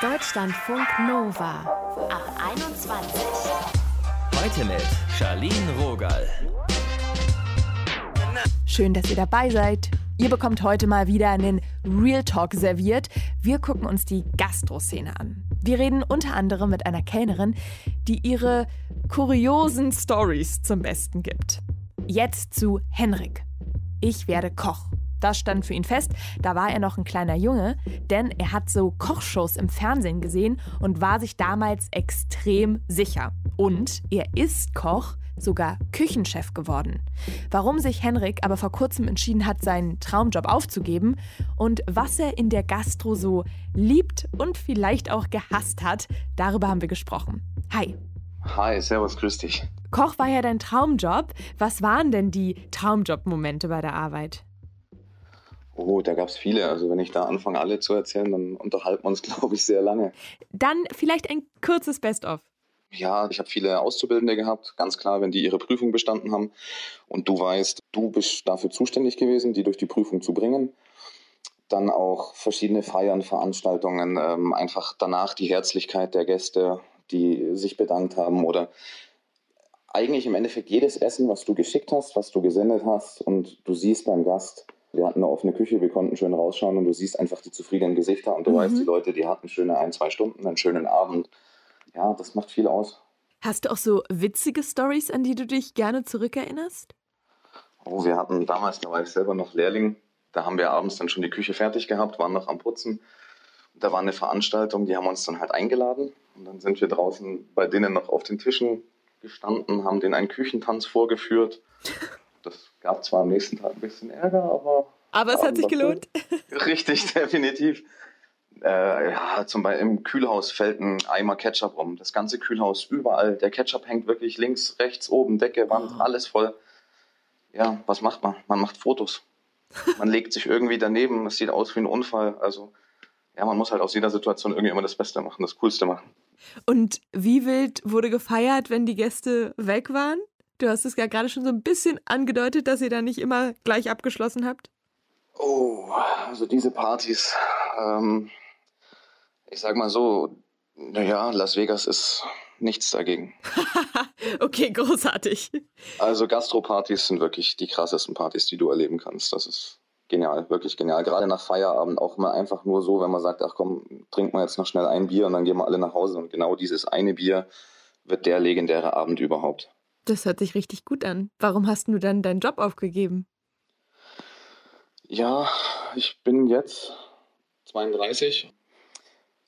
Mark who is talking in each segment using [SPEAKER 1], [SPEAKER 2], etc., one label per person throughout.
[SPEAKER 1] Deutschlandfunk Nova ab 21.
[SPEAKER 2] Heute mit Charlene Rogal.
[SPEAKER 3] Schön, dass ihr dabei seid. Ihr bekommt heute mal wieder einen Real Talk serviert. Wir gucken uns die Gastroszene an. Wir reden unter anderem mit einer Kellnerin, die ihre kuriosen Stories zum Besten gibt. Jetzt zu Henrik. Ich werde Koch. Das stand für ihn fest, da war er noch ein kleiner Junge, denn er hat so Kochshows im Fernsehen gesehen und war sich damals extrem sicher. Und er ist Koch, sogar Küchenchef geworden. Warum sich Henrik aber vor kurzem entschieden hat, seinen Traumjob aufzugeben und was er in der Gastro so liebt und vielleicht auch gehasst hat, darüber haben wir gesprochen. Hi.
[SPEAKER 4] Hi, servus, grüß dich.
[SPEAKER 3] Koch war ja dein Traumjob. Was waren denn die Traumjob-Momente bei der Arbeit?
[SPEAKER 4] Oh, da gab es viele. Also wenn ich da anfange, alle zu erzählen, dann unterhalten wir uns, glaube ich, sehr lange.
[SPEAKER 3] Dann vielleicht ein kurzes Best-of.
[SPEAKER 4] Ja, ich habe viele Auszubildende gehabt, ganz klar, wenn die ihre Prüfung bestanden haben und du weißt, du bist dafür zuständig gewesen, die durch die Prüfung zu bringen. Dann auch verschiedene Feiern, Veranstaltungen, ähm, einfach danach die Herzlichkeit der Gäste, die sich bedankt haben oder eigentlich im Endeffekt jedes Essen, was du geschickt hast, was du gesendet hast und du siehst beim Gast, wir hatten eine offene Küche, wir konnten schön rausschauen und du siehst einfach die zufriedenen Gesichter und du mhm. weißt, die Leute, die hatten schöne ein, zwei Stunden, einen schönen Abend. Ja, das macht viel aus.
[SPEAKER 3] Hast du auch so witzige Stories, an die du dich gerne zurückerinnerst?
[SPEAKER 4] Oh, wir hatten damals, da war ich selber noch Lehrling, da haben wir abends dann schon die Küche fertig gehabt, waren noch am Putzen. Da war eine Veranstaltung, die haben uns dann halt eingeladen und dann sind wir draußen bei denen noch auf den Tischen gestanden, haben denen einen Küchentanz vorgeführt. Das gab zwar am nächsten Tag ein bisschen Ärger, aber.
[SPEAKER 3] Aber es hat sich gelohnt.
[SPEAKER 4] Richtig, definitiv. Äh, ja, zum Beispiel im Kühlhaus fällt ein Eimer Ketchup rum. Das ganze Kühlhaus überall. Der Ketchup hängt wirklich links, rechts, oben, Decke, Wand, oh. alles voll. Ja, was macht man? Man macht Fotos. Man legt sich irgendwie daneben. Es sieht aus wie ein Unfall. Also, ja, man muss halt aus jeder Situation irgendwie immer das Beste machen, das Coolste machen.
[SPEAKER 3] Und wie wild wurde gefeiert, wenn die Gäste weg waren? Du hast es ja gerade schon so ein bisschen angedeutet, dass ihr da nicht immer gleich abgeschlossen habt.
[SPEAKER 4] Oh, also diese Partys, ähm, ich sag mal so, naja, Las Vegas ist nichts dagegen.
[SPEAKER 3] okay, großartig.
[SPEAKER 4] Also Gastropartys sind wirklich die krassesten Partys, die du erleben kannst. Das ist genial, wirklich genial. Gerade nach Feierabend auch mal einfach nur so, wenn man sagt, ach komm, trinken wir jetzt noch schnell ein Bier und dann gehen wir alle nach Hause und genau dieses eine Bier wird der legendäre Abend überhaupt.
[SPEAKER 3] Das hört sich richtig gut an. Warum hast du dann deinen Job aufgegeben?
[SPEAKER 4] Ja, ich bin jetzt 32.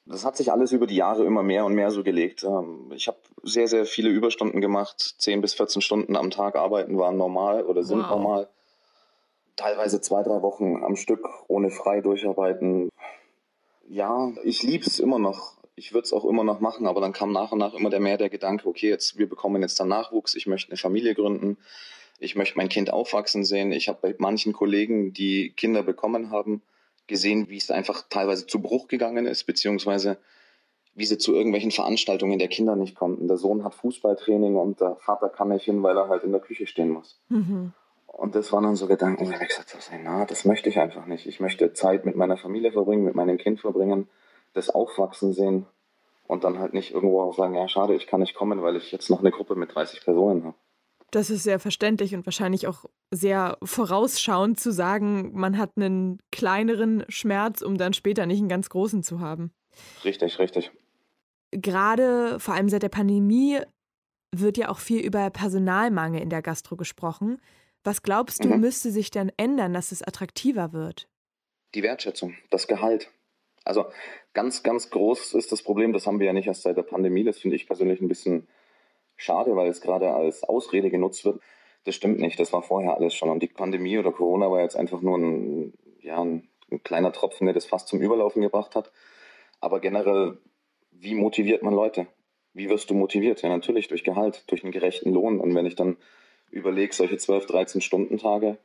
[SPEAKER 4] Das hat sich alles über die Jahre immer mehr und mehr so gelegt. Ähm, ich habe sehr, sehr viele Überstunden gemacht. 10 bis 14 Stunden am Tag arbeiten waren normal oder sind wow. normal. Teilweise zwei, drei Wochen am Stück ohne frei durcharbeiten. Ja, ich liebe es immer noch ich würde es auch immer noch machen, aber dann kam nach und nach immer der mehr der Gedanke, okay, jetzt wir bekommen jetzt dann Nachwuchs, ich möchte eine Familie gründen, ich möchte mein Kind aufwachsen sehen. Ich habe bei manchen Kollegen, die Kinder bekommen haben, gesehen, wie es einfach teilweise zu Bruch gegangen ist, beziehungsweise wie sie zu irgendwelchen Veranstaltungen der Kinder nicht konnten. Der Sohn hat Fußballtraining und der Vater kann nicht hin, weil er halt in der Küche stehen muss. Mhm. Und das waren dann so Gedanken, wo ich gesagt habe, na, das möchte ich einfach nicht. Ich möchte Zeit mit meiner Familie verbringen, mit meinem Kind verbringen das Aufwachsen sehen und dann halt nicht irgendwo auch sagen, ja, schade, ich kann nicht kommen, weil ich jetzt noch eine Gruppe mit 30 Personen habe.
[SPEAKER 3] Das ist sehr verständlich und wahrscheinlich auch sehr vorausschauend zu sagen, man hat einen kleineren Schmerz, um dann später nicht einen ganz großen zu haben.
[SPEAKER 4] Richtig, richtig.
[SPEAKER 3] Gerade vor allem seit der Pandemie wird ja auch viel über Personalmangel in der Gastro gesprochen. Was glaubst du, mhm. müsste sich denn ändern, dass es attraktiver wird?
[SPEAKER 4] Die Wertschätzung, das Gehalt. Also ganz, ganz groß ist das Problem, das haben wir ja nicht erst seit der Pandemie. Das finde ich persönlich ein bisschen schade, weil es gerade als Ausrede genutzt wird. Das stimmt nicht, das war vorher alles schon. Und die Pandemie oder Corona war jetzt einfach nur ein, ja, ein, ein kleiner Tropfen, der das fast zum Überlaufen gebracht hat. Aber generell, wie motiviert man Leute? Wie wirst du motiviert? Ja, natürlich durch Gehalt, durch einen gerechten Lohn. Und wenn ich dann überlege, solche 12, 13 Stunden Tage,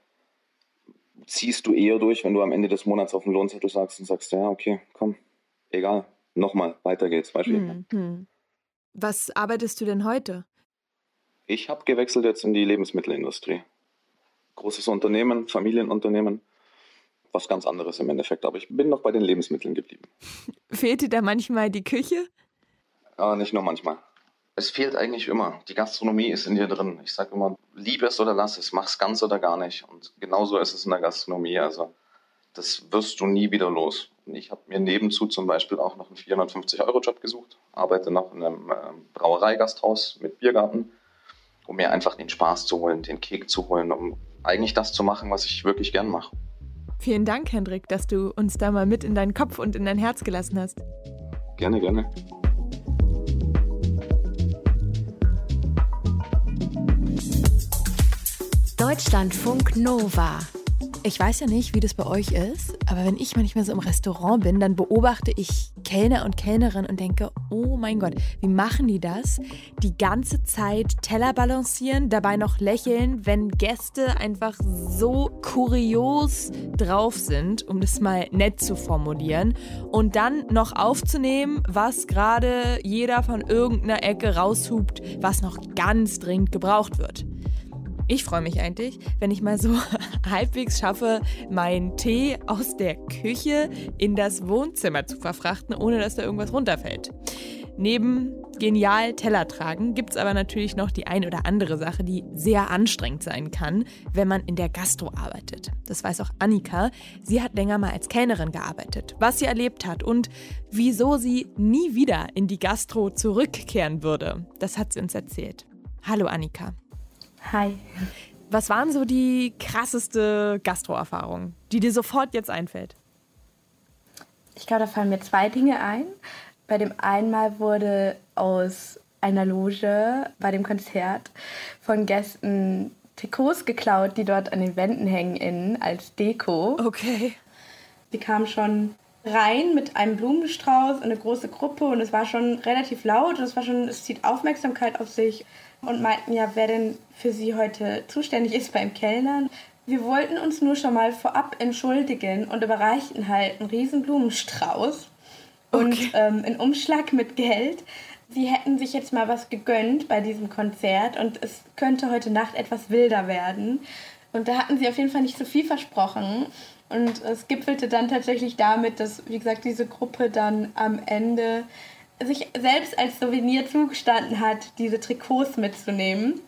[SPEAKER 4] ziehst du eher durch, wenn du am Ende des Monats auf den Lohnzettel sagst und sagst, ja, okay, komm, egal, nochmal, weiter geht's. Beispiel.
[SPEAKER 3] Hm, Was arbeitest du denn heute?
[SPEAKER 4] Ich habe gewechselt jetzt in die Lebensmittelindustrie. Großes Unternehmen, Familienunternehmen, was ganz anderes im Endeffekt, aber ich bin noch bei den Lebensmitteln geblieben.
[SPEAKER 3] Fehlt dir da manchmal die Küche?
[SPEAKER 4] Aber nicht nur manchmal. Es fehlt eigentlich immer. Die Gastronomie ist in dir drin. Ich sage immer, lieb es oder lass es, mach's ganz oder gar nicht. Und genauso ist es in der Gastronomie. Also das wirst du nie wieder los. Und ich habe mir nebenzu zum Beispiel auch noch einen 450-Euro-Job gesucht, arbeite noch in einem äh, Brauereigasthaus mit Biergarten, um mir einfach den Spaß zu holen, den Kick zu holen, um eigentlich das zu machen, was ich wirklich gern mache.
[SPEAKER 3] Vielen Dank, Hendrik, dass du uns da mal mit in deinen Kopf und in dein Herz gelassen hast.
[SPEAKER 4] Gerne, gerne.
[SPEAKER 1] Deutschlandfunk Nova.
[SPEAKER 3] Ich weiß ja nicht, wie das bei euch ist, aber wenn ich manchmal so im Restaurant bin, dann beobachte ich Kellner und Kellnerinnen und denke, oh mein Gott, wie machen die das? Die ganze Zeit Teller balancieren, dabei noch lächeln, wenn Gäste einfach so kurios drauf sind, um das mal nett zu formulieren, und dann noch aufzunehmen, was gerade jeder von irgendeiner Ecke raushupt, was noch ganz dringend gebraucht wird. Ich freue mich eigentlich, wenn ich mal so halbwegs schaffe, meinen Tee aus der Küche in das Wohnzimmer zu verfrachten, ohne dass da irgendwas runterfällt. Neben genial Teller tragen gibt es aber natürlich noch die ein oder andere Sache, die sehr anstrengend sein kann, wenn man in der Gastro arbeitet. Das weiß auch Annika. Sie hat länger mal als Kellnerin gearbeitet, was sie erlebt hat und wieso sie nie wieder in die Gastro zurückkehren würde. Das hat sie uns erzählt. Hallo Annika.
[SPEAKER 5] Hi.
[SPEAKER 3] Was waren so die krasseste Gastro-Erfahrung, die dir sofort jetzt einfällt?
[SPEAKER 5] Ich glaube, da fallen mir zwei Dinge ein. Bei dem einmal wurde aus einer Loge bei dem Konzert von Gästen Trikots geklaut, die dort an den Wänden hängen innen als Deko.
[SPEAKER 3] Okay.
[SPEAKER 5] Die kamen schon rein mit einem Blumenstrauß, eine große Gruppe und es war schon relativ laut und es war schon, es zieht Aufmerksamkeit auf sich und meinten ja, wer denn für sie heute zuständig ist beim Kellnern. Wir wollten uns nur schon mal vorab entschuldigen und überreichten halt einen riesen Blumenstrauß und okay. ähm, einen Umschlag mit Geld. Sie hätten sich jetzt mal was gegönnt bei diesem Konzert und es könnte heute Nacht etwas wilder werden. Und da hatten sie auf jeden Fall nicht so viel versprochen. Und es gipfelte dann tatsächlich damit, dass, wie gesagt, diese Gruppe dann am Ende sich selbst als Souvenir zugestanden hat, diese Trikots mitzunehmen,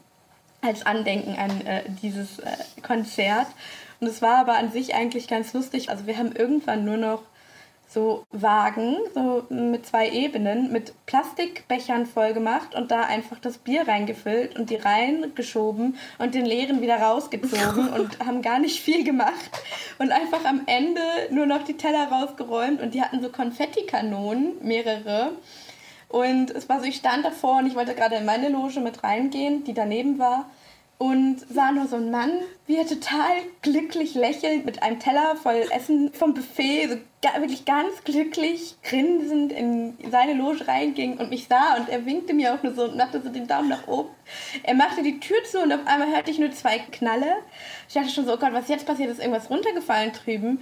[SPEAKER 5] als Andenken an äh, dieses äh, Konzert. Und es war aber an sich eigentlich ganz lustig. Also wir haben irgendwann nur noch so Wagen, so mit zwei Ebenen, mit Plastikbechern voll gemacht und da einfach das Bier reingefüllt und die reingeschoben und den leeren wieder rausgezogen und haben gar nicht viel gemacht und einfach am Ende nur noch die Teller rausgeräumt und die hatten so Konfettikanonen, mehrere. Und es war so, ich stand davor und ich wollte gerade in meine Loge mit reingehen, die daneben war und sah nur so einen Mann, wie er total glücklich lächelnd mit einem Teller voll Essen vom Buffet, so wirklich ganz glücklich, grinsend in seine Loge reinging und mich sah und er winkte mir auch nur so und machte so den Daumen nach oben. Er machte die Tür zu und auf einmal hörte ich nur zwei Knalle. Ich dachte schon so, oh Gott, was jetzt passiert? Ist irgendwas runtergefallen drüben?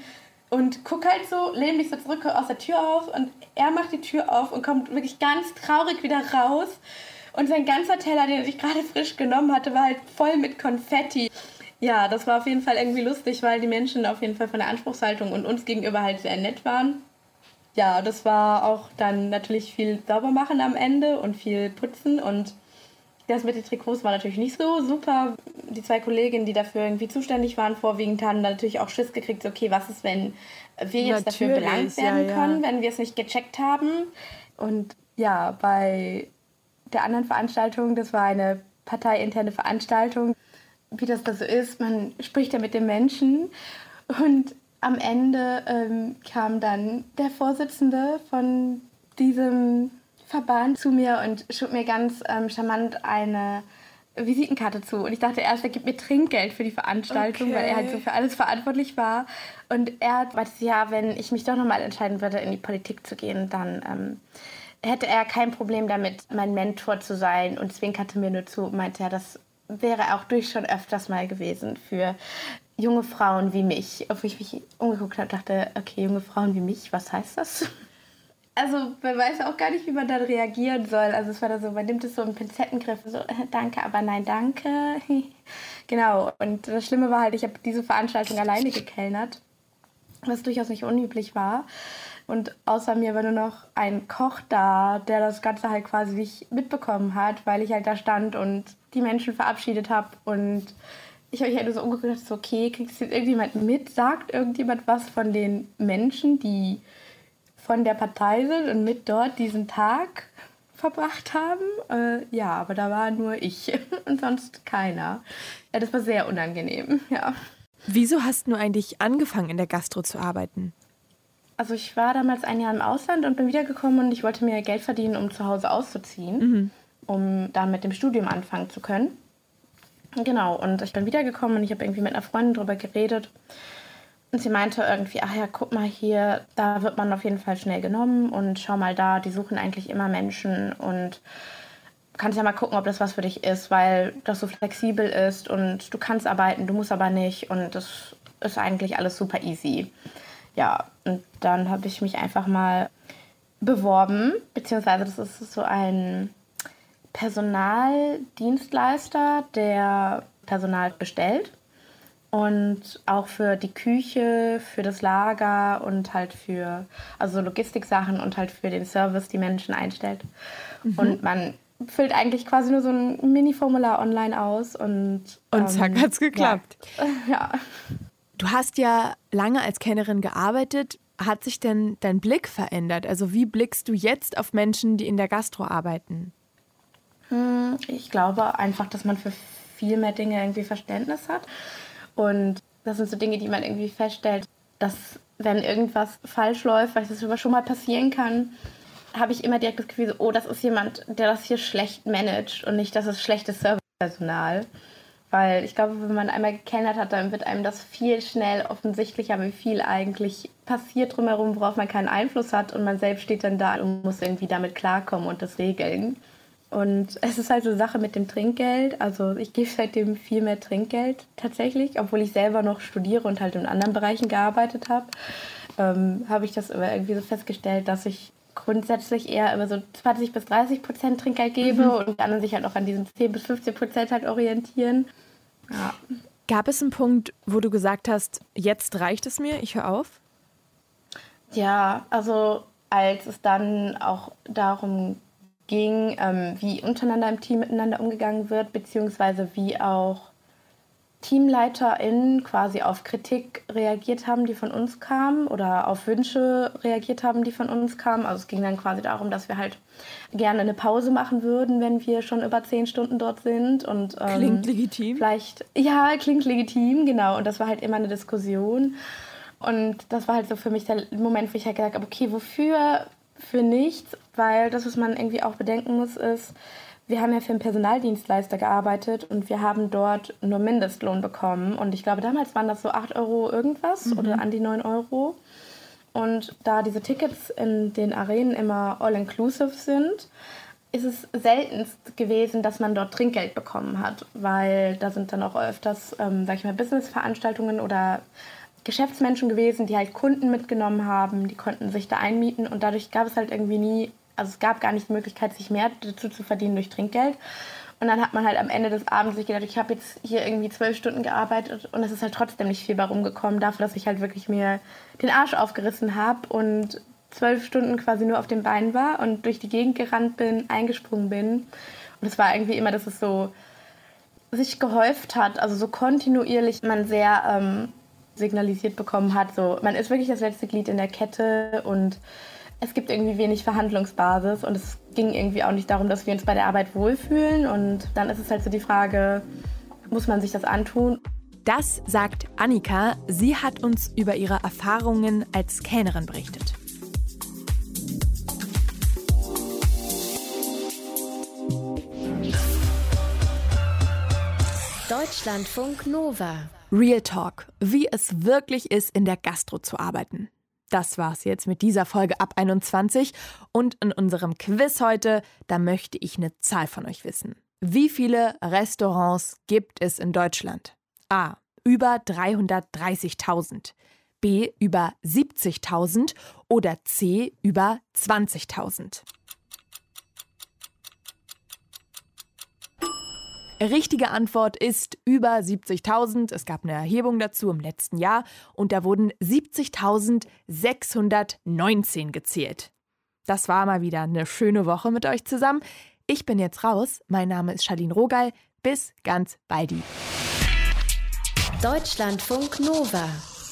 [SPEAKER 5] Und guck halt so, lehne mich so zurück aus der Tür auf und er macht die Tür auf und kommt wirklich ganz traurig wieder raus und sein ganzer Teller, den sich gerade frisch genommen hatte, war halt voll mit Konfetti. Ja, das war auf jeden Fall irgendwie lustig, weil die Menschen auf jeden Fall von der Anspruchshaltung und uns gegenüber halt sehr nett waren. Ja, das war auch dann natürlich viel sauber machen am Ende und viel putzen und das mit den Trikots war natürlich nicht so super. Die zwei Kolleginnen, die dafür irgendwie zuständig waren, vorwiegend haben natürlich auch Schiss gekriegt, okay, was ist, wenn wir jetzt natürlich, dafür belangt werden ja, können, wenn wir es nicht gecheckt haben. Und ja, bei der anderen Veranstaltung. Das war eine parteiinterne Veranstaltung. Wie das da so ist, man spricht ja mit den Menschen. Und am Ende ähm, kam dann der Vorsitzende von diesem Verband zu mir und schob mir ganz ähm, charmant eine Visitenkarte zu. Und ich dachte erst, er gibt mir Trinkgeld für die Veranstaltung, okay. weil er halt so für alles verantwortlich war. Und er meinte, ja, wenn ich mich doch nochmal entscheiden würde, in die Politik zu gehen, dann ähm, hätte er kein Problem damit, mein Mentor zu sein und zwinkerte mir nur zu, meinte er, das wäre auch durch schon öfters mal gewesen für junge Frauen wie mich. Auf ich mich umgeguckt habe, dachte, okay, junge Frauen wie mich, was heißt das? Also man weiß auch gar nicht, wie man dann reagieren soll. Also es war da so, man nimmt es so im Pinzettengriff, so danke, aber nein, danke. genau. Und das Schlimme war halt, ich habe diese Veranstaltung alleine gekellnert, was durchaus nicht unüblich war. Und außer mir war nur noch ein Koch da, der das Ganze halt quasi nicht mitbekommen hat, weil ich halt da stand und die Menschen verabschiedet habe. Und ich habe mich halt so umgeguckt, so, okay, kriegst du jetzt irgendjemand mit? Sagt irgendjemand was von den Menschen, die von der Partei sind und mit dort diesen Tag verbracht haben? Äh, ja, aber da war nur ich und sonst keiner. Ja, das war sehr unangenehm, ja.
[SPEAKER 3] Wieso hast du eigentlich angefangen, in der Gastro zu arbeiten?
[SPEAKER 5] Also ich war damals ein Jahr im Ausland und bin wiedergekommen und ich wollte mir Geld verdienen, um zu Hause auszuziehen, mhm. um dann mit dem Studium anfangen zu können. Genau, und ich bin wiedergekommen und ich habe irgendwie mit einer Freundin darüber geredet. Und sie meinte irgendwie, ach ja, guck mal hier, da wird man auf jeden Fall schnell genommen und schau mal da, die suchen eigentlich immer Menschen und kannst ja mal gucken, ob das was für dich ist, weil das so flexibel ist und du kannst arbeiten, du musst aber nicht und das ist eigentlich alles super easy. Ja, und dann habe ich mich einfach mal beworben, beziehungsweise das ist so ein Personaldienstleister, der Personal bestellt und auch für die Küche, für das Lager und halt für also Logistiksachen und halt für den Service die Menschen einstellt. Mhm. Und man füllt eigentlich quasi nur so ein Mini-Formular online aus und.
[SPEAKER 3] Und zack, ähm, hat's geklappt.
[SPEAKER 5] Ja. ja.
[SPEAKER 3] Du hast ja lange als Kennerin gearbeitet. Hat sich denn dein Blick verändert? Also, wie blickst du jetzt auf Menschen, die in der Gastro arbeiten?
[SPEAKER 5] Hm, ich glaube einfach, dass man für viel mehr Dinge irgendwie Verständnis hat. Und das sind so Dinge, die man irgendwie feststellt, dass wenn irgendwas falsch läuft, weil das schon mal passieren kann, habe ich immer direkt das Gefühl, oh, das ist jemand, der das hier schlecht managt und nicht, das ist schlechtes Servicepersonal. Weil ich glaube, wenn man einmal gekennert hat, dann wird einem das viel schnell offensichtlicher, wie viel eigentlich passiert drumherum, worauf man keinen Einfluss hat und man selbst steht dann da und muss irgendwie damit klarkommen und das regeln. Und es ist halt so Sache mit dem Trinkgeld. Also ich gebe seitdem viel mehr Trinkgeld tatsächlich, obwohl ich selber noch studiere und halt in anderen Bereichen gearbeitet habe. Ähm, habe ich das aber irgendwie so festgestellt, dass ich grundsätzlich eher immer so 20 bis 30 Prozent Trinkgeld gebe mhm. und die anderen sich halt auch an diesen 10 bis 15 Prozent halt orientieren. Ja.
[SPEAKER 3] Gab es einen Punkt, wo du gesagt hast, jetzt reicht es mir, ich höre auf?
[SPEAKER 5] Ja, also als es dann auch darum ging, ähm, wie untereinander im Team miteinander umgegangen wird, beziehungsweise wie auch TeamleiterInnen quasi auf Kritik reagiert haben, die von uns kamen oder auf Wünsche reagiert haben, die von uns kamen. Also es ging dann quasi darum, dass wir halt gerne eine Pause machen würden, wenn wir schon über zehn Stunden dort sind. Und,
[SPEAKER 3] ähm, klingt legitim.
[SPEAKER 5] Vielleicht, ja, klingt legitim, genau. Und das war halt immer eine Diskussion. Und das war halt so für mich der Moment, wo ich halt gesagt habe, okay, wofür? Für nichts, weil das, was man irgendwie auch bedenken muss, ist, wir haben ja für einen Personaldienstleister gearbeitet und wir haben dort nur Mindestlohn bekommen. Und ich glaube, damals waren das so 8 Euro irgendwas mhm. oder an die 9 Euro. Und da diese Tickets in den Arenen immer all-inclusive sind, ist es seltenst gewesen, dass man dort Trinkgeld bekommen hat, weil da sind dann auch öfters, ähm, sag ich mal, Businessveranstaltungen oder Geschäftsmenschen gewesen, die halt Kunden mitgenommen haben, die konnten sich da einmieten und dadurch gab es halt irgendwie nie also es gab gar nicht die Möglichkeit, sich mehr dazu zu verdienen durch Trinkgeld. Und dann hat man halt am Ende des Abends sich gedacht, ich habe jetzt hier irgendwie zwölf Stunden gearbeitet und es ist halt trotzdem nicht viel bei rumgekommen, dafür, dass ich halt wirklich mir den Arsch aufgerissen habe und zwölf Stunden quasi nur auf den Beinen war und durch die Gegend gerannt bin, eingesprungen bin. Und es war irgendwie immer, dass es so sich gehäuft hat, also so kontinuierlich man sehr ähm, signalisiert bekommen hat, so man ist wirklich das letzte Glied in der Kette und es gibt irgendwie wenig Verhandlungsbasis und es ging irgendwie auch nicht darum, dass wir uns bei der Arbeit wohlfühlen. Und dann ist es halt so die Frage, muss man sich das antun?
[SPEAKER 3] Das sagt Annika. Sie hat uns über ihre Erfahrungen als Kellnerin berichtet.
[SPEAKER 1] Deutschlandfunk Nova.
[SPEAKER 3] Real Talk, wie es wirklich ist, in der Gastro zu arbeiten. Das war's jetzt mit dieser Folge ab 21 und in unserem Quiz heute, da möchte ich eine Zahl von euch wissen. Wie viele Restaurants gibt es in Deutschland? A. Über 330.000. B. Über 70.000 oder C. Über 20.000. Richtige Antwort ist über 70.000. Es gab eine Erhebung dazu im letzten Jahr und da wurden 70.619 gezählt. Das war mal wieder eine schöne Woche mit euch zusammen. Ich bin jetzt raus. Mein Name ist Charlene Rogal. Bis ganz baldi.
[SPEAKER 1] Deutschlandfunk Nova.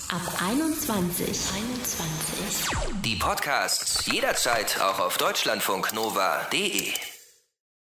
[SPEAKER 1] Ab 21.
[SPEAKER 2] 21. Die Podcasts jederzeit auch auf deutschlandfunknova.de.